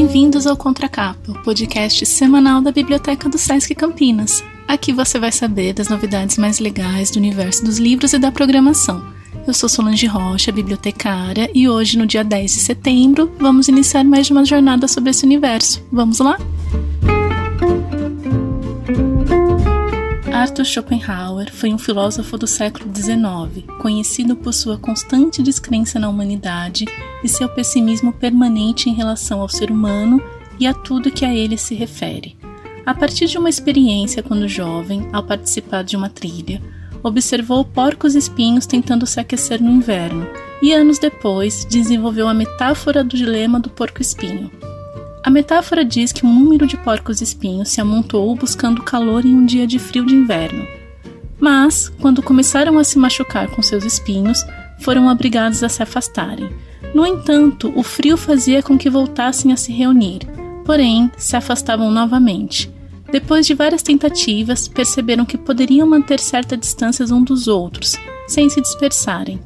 Bem-vindos ao Contracapa, o podcast semanal da Biblioteca do Sesc Campinas. Aqui você vai saber das novidades mais legais do universo dos livros e da programação. Eu sou Solange Rocha, bibliotecária, e hoje, no dia 10 de setembro, vamos iniciar mais uma jornada sobre esse universo. Vamos lá? Arthur Schopenhauer foi um filósofo do século XIX, conhecido por sua constante descrença na humanidade e seu pessimismo permanente em relação ao ser humano e a tudo que a ele se refere. A partir de uma experiência quando jovem, ao participar de uma trilha, observou porcos espinhos tentando se aquecer no inverno e anos depois desenvolveu a metáfora do dilema do porco-espinho. A metáfora diz que um número de porcos-espinhos se amontoou buscando calor em um dia de frio de inverno. Mas, quando começaram a se machucar com seus espinhos, foram obrigados a se afastarem. No entanto, o frio fazia com que voltassem a se reunir, porém se afastavam novamente. Depois de várias tentativas, perceberam que poderiam manter certa distância uns dos outros, sem se dispersarem.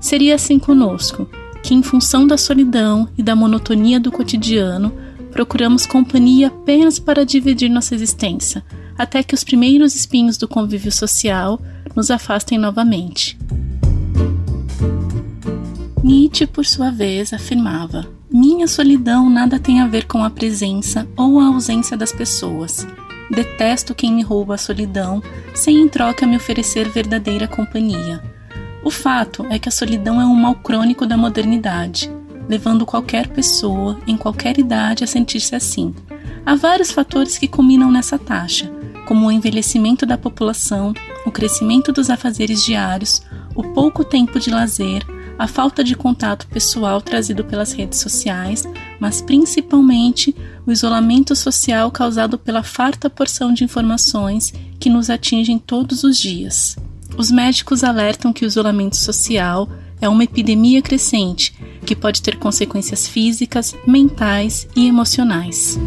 Seria assim conosco, que em função da solidão e da monotonia do cotidiano, procuramos companhia apenas para dividir nossa existência, até que os primeiros espinhos do convívio social nos afastem novamente. Nietzsche, por sua vez, afirmava: Minha solidão nada tem a ver com a presença ou a ausência das pessoas. Detesto quem me rouba a solidão, sem em troca me oferecer verdadeira companhia. O fato é que a solidão é um mal crônico da modernidade, levando qualquer pessoa, em qualquer idade, a sentir-se assim. Há vários fatores que culminam nessa taxa, como o envelhecimento da população, o crescimento dos afazeres diários, o pouco tempo de lazer, a falta de contato pessoal trazido pelas redes sociais, mas principalmente o isolamento social causado pela farta porção de informações que nos atingem todos os dias. Os médicos alertam que o isolamento social é uma epidemia crescente que pode ter consequências físicas, mentais e emocionais.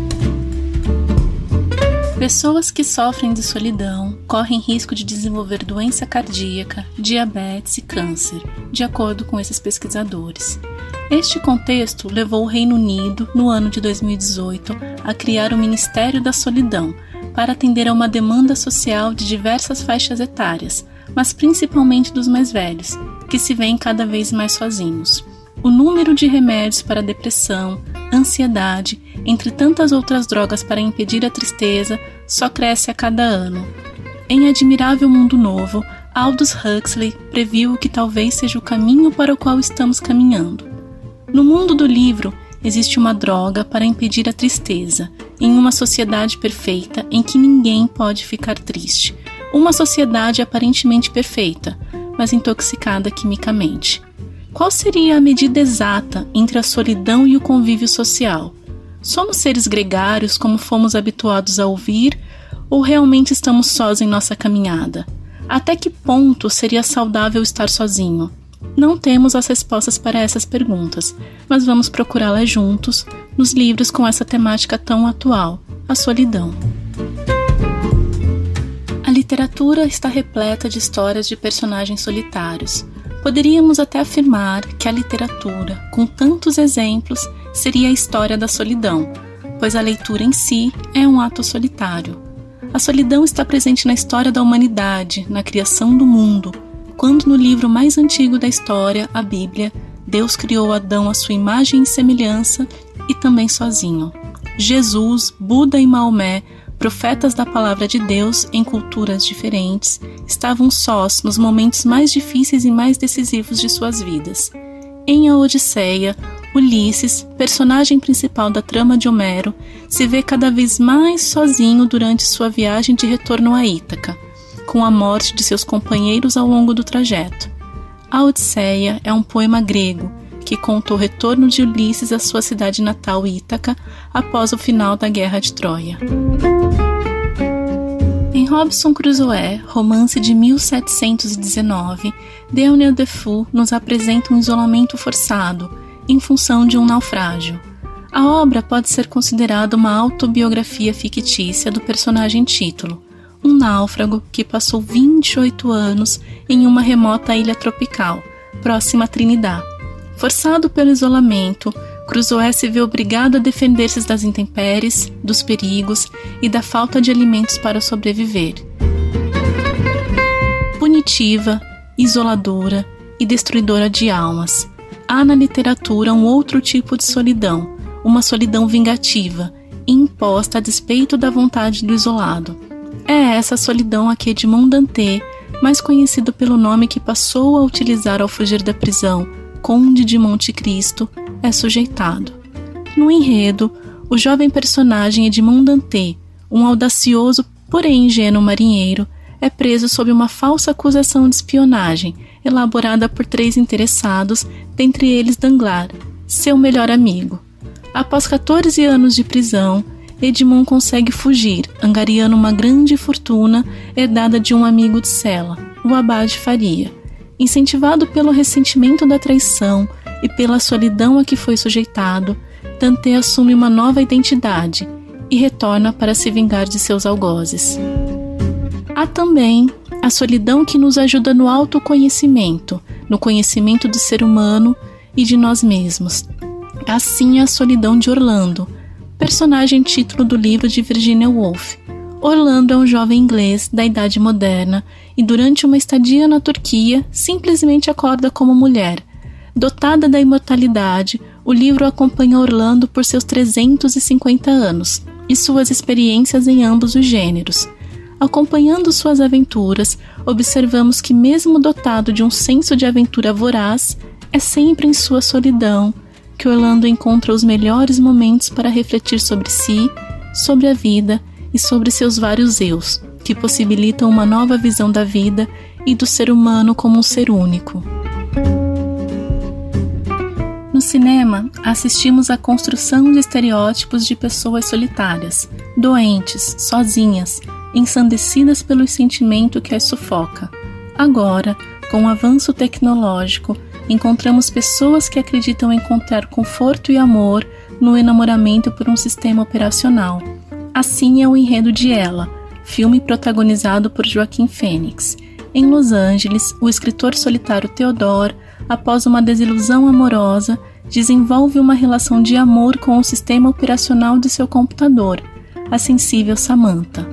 Pessoas que sofrem de solidão correm risco de desenvolver doença cardíaca, diabetes e câncer, de acordo com esses pesquisadores. Este contexto levou o Reino Unido, no ano de 2018, a criar o Ministério da Solidão para atender a uma demanda social de diversas faixas etárias, mas principalmente dos mais velhos, que se veem cada vez mais sozinhos. O número de remédios para depressão, ansiedade, entre tantas outras drogas para impedir a tristeza, só cresce a cada ano. Em Admirável Mundo Novo, Aldous Huxley previu que talvez seja o caminho para o qual estamos caminhando. No mundo do livro, existe uma droga para impedir a tristeza, em uma sociedade perfeita em que ninguém pode ficar triste. Uma sociedade aparentemente perfeita, mas intoxicada quimicamente. Qual seria a medida exata entre a solidão e o convívio social? Somos seres gregários como fomos habituados a ouvir ou realmente estamos sós em nossa caminhada? Até que ponto seria saudável estar sozinho? Não temos as respostas para essas perguntas, mas vamos procurá-las juntos nos livros com essa temática tão atual, a solidão. Literatura está repleta de histórias de personagens solitários, Poderíamos até afirmar que a literatura, com tantos exemplos, seria a história da solidão, pois a leitura em si é um ato solitário. A solidão está presente na história da humanidade, na criação do mundo, quando no livro mais antigo da história, a Bíblia, Deus criou Adão à sua imagem e semelhança e também sozinho. Jesus, Buda e Maomé profetas da palavra de Deus em culturas diferentes, estavam sós nos momentos mais difíceis e mais decisivos de suas vidas. Em A Odisseia, Ulisses, personagem principal da trama de Homero, se vê cada vez mais sozinho durante sua viagem de retorno a Ítaca, com a morte de seus companheiros ao longo do trajeto. A Odisseia é um poema grego que conta o retorno de Ulisses à sua cidade natal Ítaca após o final da Guerra de Troia. Em Robson Crusoe, romance de 1719, Daniel Defoe nos apresenta um isolamento forçado em função de um naufrágio. A obra pode ser considerada uma autobiografia fictícia do personagem título, um náufrago que passou 28 anos em uma remota ilha tropical, próxima a Trinidad. Forçado pelo isolamento, Cruzoé se vê obrigado a defender-se das intempéries, dos perigos e da falta de alimentos para sobreviver. Punitiva, isoladora e destruidora de almas. Há na literatura um outro tipo de solidão, uma solidão vingativa, imposta a despeito da vontade do isolado. É essa solidão a que Edmond Dantès, mais conhecido pelo nome que passou a utilizar ao fugir da prisão, Conde de Monte Cristo, é sujeitado. No enredo, o jovem personagem Edmond Dantès, um audacioso, porém ingênuo marinheiro, é preso sob uma falsa acusação de espionagem, elaborada por três interessados, dentre eles Danglars, seu melhor amigo. Após 14 anos de prisão, Edmond consegue fugir, angariando uma grande fortuna herdada de um amigo de cela, o Abade Faria. Incentivado pelo ressentimento da traição e pela solidão a que foi sujeitado, Dante assume uma nova identidade e retorna para se vingar de seus algozes. Há também a solidão que nos ajuda no autoconhecimento, no conhecimento do ser humano e de nós mesmos. Assim a solidão de Orlando, personagem título do livro de Virginia Woolf. Orlando é um jovem inglês da Idade Moderna e, durante uma estadia na Turquia, simplesmente acorda como mulher. Dotada da imortalidade, o livro acompanha Orlando por seus 350 anos e suas experiências em ambos os gêneros. Acompanhando suas aventuras, observamos que, mesmo dotado de um senso de aventura voraz, é sempre em sua solidão que Orlando encontra os melhores momentos para refletir sobre si, sobre a vida e sobre seus vários eus, que possibilitam uma nova visão da vida e do ser humano como um ser único. No cinema, assistimos à construção de estereótipos de pessoas solitárias, doentes, sozinhas, ensandecidas pelo sentimento que as sufoca. Agora, com o avanço tecnológico, encontramos pessoas que acreditam encontrar conforto e amor no enamoramento por um sistema operacional. Assim é o enredo de Ela, filme protagonizado por Joaquim Fênix. Em Los Angeles, o escritor solitário Theodore, após uma desilusão amorosa, desenvolve uma relação de amor com o sistema operacional de seu computador, a sensível Samantha.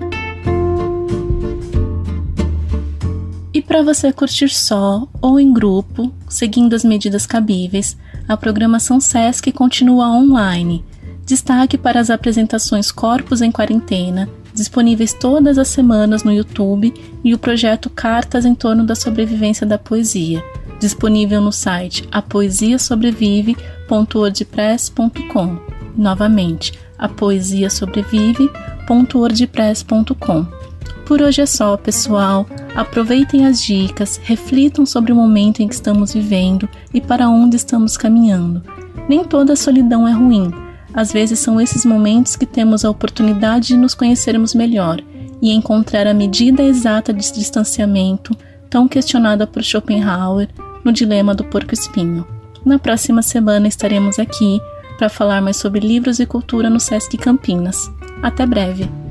E para você curtir só ou em grupo, seguindo as medidas cabíveis, a programação SESC continua online. Destaque para as apresentações Corpos em Quarentena, disponíveis todas as semanas no YouTube, e o projeto Cartas em torno da sobrevivência da poesia, disponível no site apoesiasobrevive.wordpress.com. Novamente, apoesiasobrevive.wordpress.com. Por hoje é só, pessoal. Aproveitem as dicas, reflitam sobre o momento em que estamos vivendo e para onde estamos caminhando. Nem toda solidão é ruim. Às vezes são esses momentos que temos a oportunidade de nos conhecermos melhor e encontrar a medida exata de distanciamento, tão questionada por Schopenhauer no Dilema do Porco-Espinho. Na próxima semana estaremos aqui para falar mais sobre livros e cultura no Sesc Campinas. Até breve!